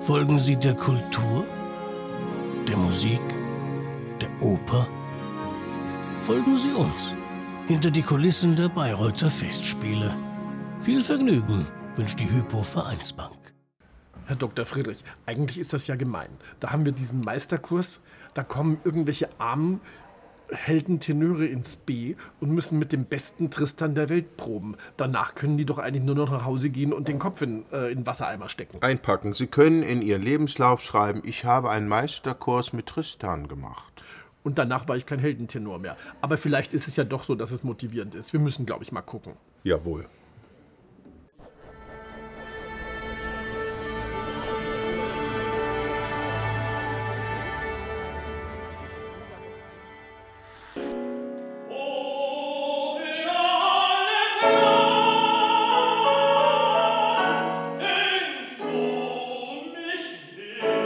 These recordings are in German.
Folgen Sie der Kultur, der Musik, der Oper? Folgen Sie uns hinter die Kulissen der Bayreuther Festspiele. Viel Vergnügen wünscht die Hypo Vereinsbank. Herr Dr. Friedrich, eigentlich ist das ja gemein. Da haben wir diesen Meisterkurs, da kommen irgendwelche armen Heldentenöre ins B und müssen mit dem besten Tristan der Welt proben. Danach können die doch eigentlich nur noch nach Hause gehen und den Kopf in, äh, in Wassereimer stecken. Einpacken. Sie können in Ihren Lebenslauf schreiben, ich habe einen Meisterkurs mit Tristan gemacht. Und danach war ich kein Heldentenor mehr. Aber vielleicht ist es ja doch so, dass es motivierend ist. Wir müssen, glaube ich, mal gucken. Jawohl.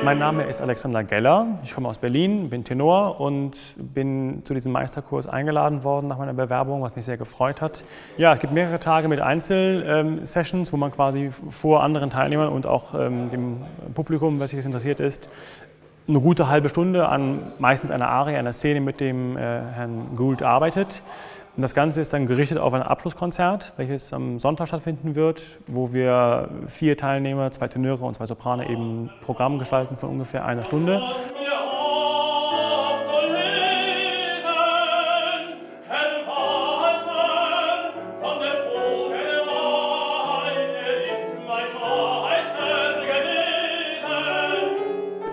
Mein Name ist Alexander Geller. Ich komme aus Berlin, bin Tenor und bin zu diesem Meisterkurs eingeladen worden nach meiner Bewerbung, was mich sehr gefreut hat. Ja, es gibt mehrere Tage mit Einzelsessions, wo man quasi vor anderen Teilnehmern und auch ähm, dem Publikum, was sich interessiert ist, eine gute halbe Stunde an meistens einer Arie, einer Szene mit dem äh, Herrn Gould arbeitet. Und das Ganze ist dann gerichtet auf ein Abschlusskonzert, welches am Sonntag stattfinden wird, wo wir vier Teilnehmer, zwei Tenöre und zwei Soprane eben Programm gestalten von ungefähr einer Stunde.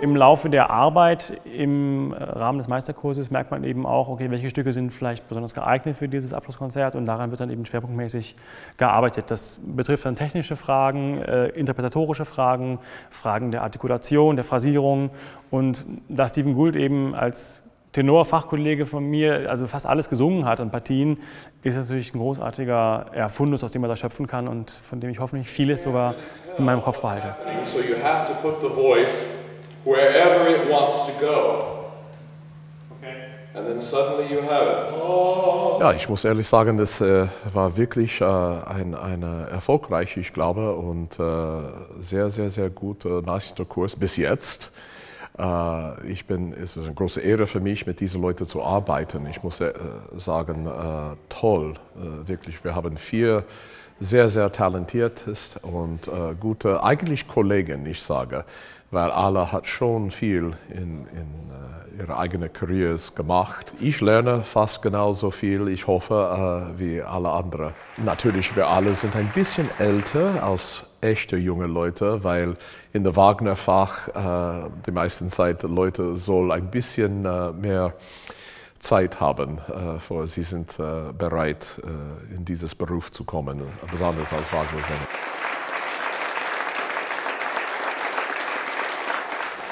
Im Laufe der Arbeit im Rahmen des Meisterkurses merkt man eben auch, okay, welche Stücke sind vielleicht besonders geeignet für dieses Abschlusskonzert und daran wird dann eben schwerpunktmäßig gearbeitet. Das betrifft dann technische Fragen, äh, interpretatorische Fragen, Fragen der Artikulation, der Phrasierung und da Stephen Gould eben als Tenor-Fachkollege von mir also fast alles gesungen hat an Partien, ist natürlich ein großartiger ja, Fundus, aus dem man da schöpfen kann und von dem ich hoffentlich vieles sogar in meinem Kopf behalte. So you have to put the voice wherever it wants to go. And then suddenly you have it. Ja, ich muss ehrlich sagen, das äh, war wirklich äh, ein, ein erfolgreich, ich glaube, und äh, sehr, sehr, sehr guter Meisterkurs bis jetzt. Äh, ich bin, es ist eine große Ehre für mich, mit diesen Leuten zu arbeiten. Ich muss äh, sagen, äh, toll, wirklich. Wir haben vier sehr, sehr talentiertes und äh, gute, eigentlich Kollegen, ich sage, weil alle hat schon viel in, in äh, ihre eigenen Careers gemacht. Ich lerne fast genauso viel, ich hoffe, äh, wie alle anderen. Natürlich, wir alle sind ein bisschen älter als echte junge Leute, weil in der Wagner-Fach äh, die meisten Zeit Leute soll ein bisschen äh, mehr Zeit haben, äh, vor sie sind äh, bereit, äh, in dieses Beruf zu kommen, besonders als Wagner-Sänger.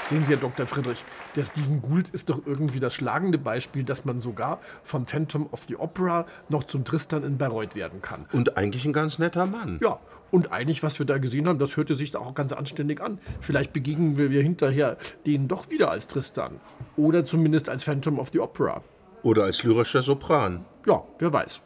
Sehen Sie, Herr Dr. Friedrich, der Stephen Gould ist doch irgendwie das schlagende Beispiel, dass man sogar vom Phantom of the Opera noch zum Tristan in Bayreuth werden kann. Und eigentlich ein ganz netter Mann. Ja, und eigentlich, was wir da gesehen haben, das hörte sich auch ganz anständig an. Vielleicht begegnen wir hinterher denen doch wieder als Tristan. Oder zumindest als Phantom of the Opera. Oder als lyrischer Sopran. Ja, wer weiß.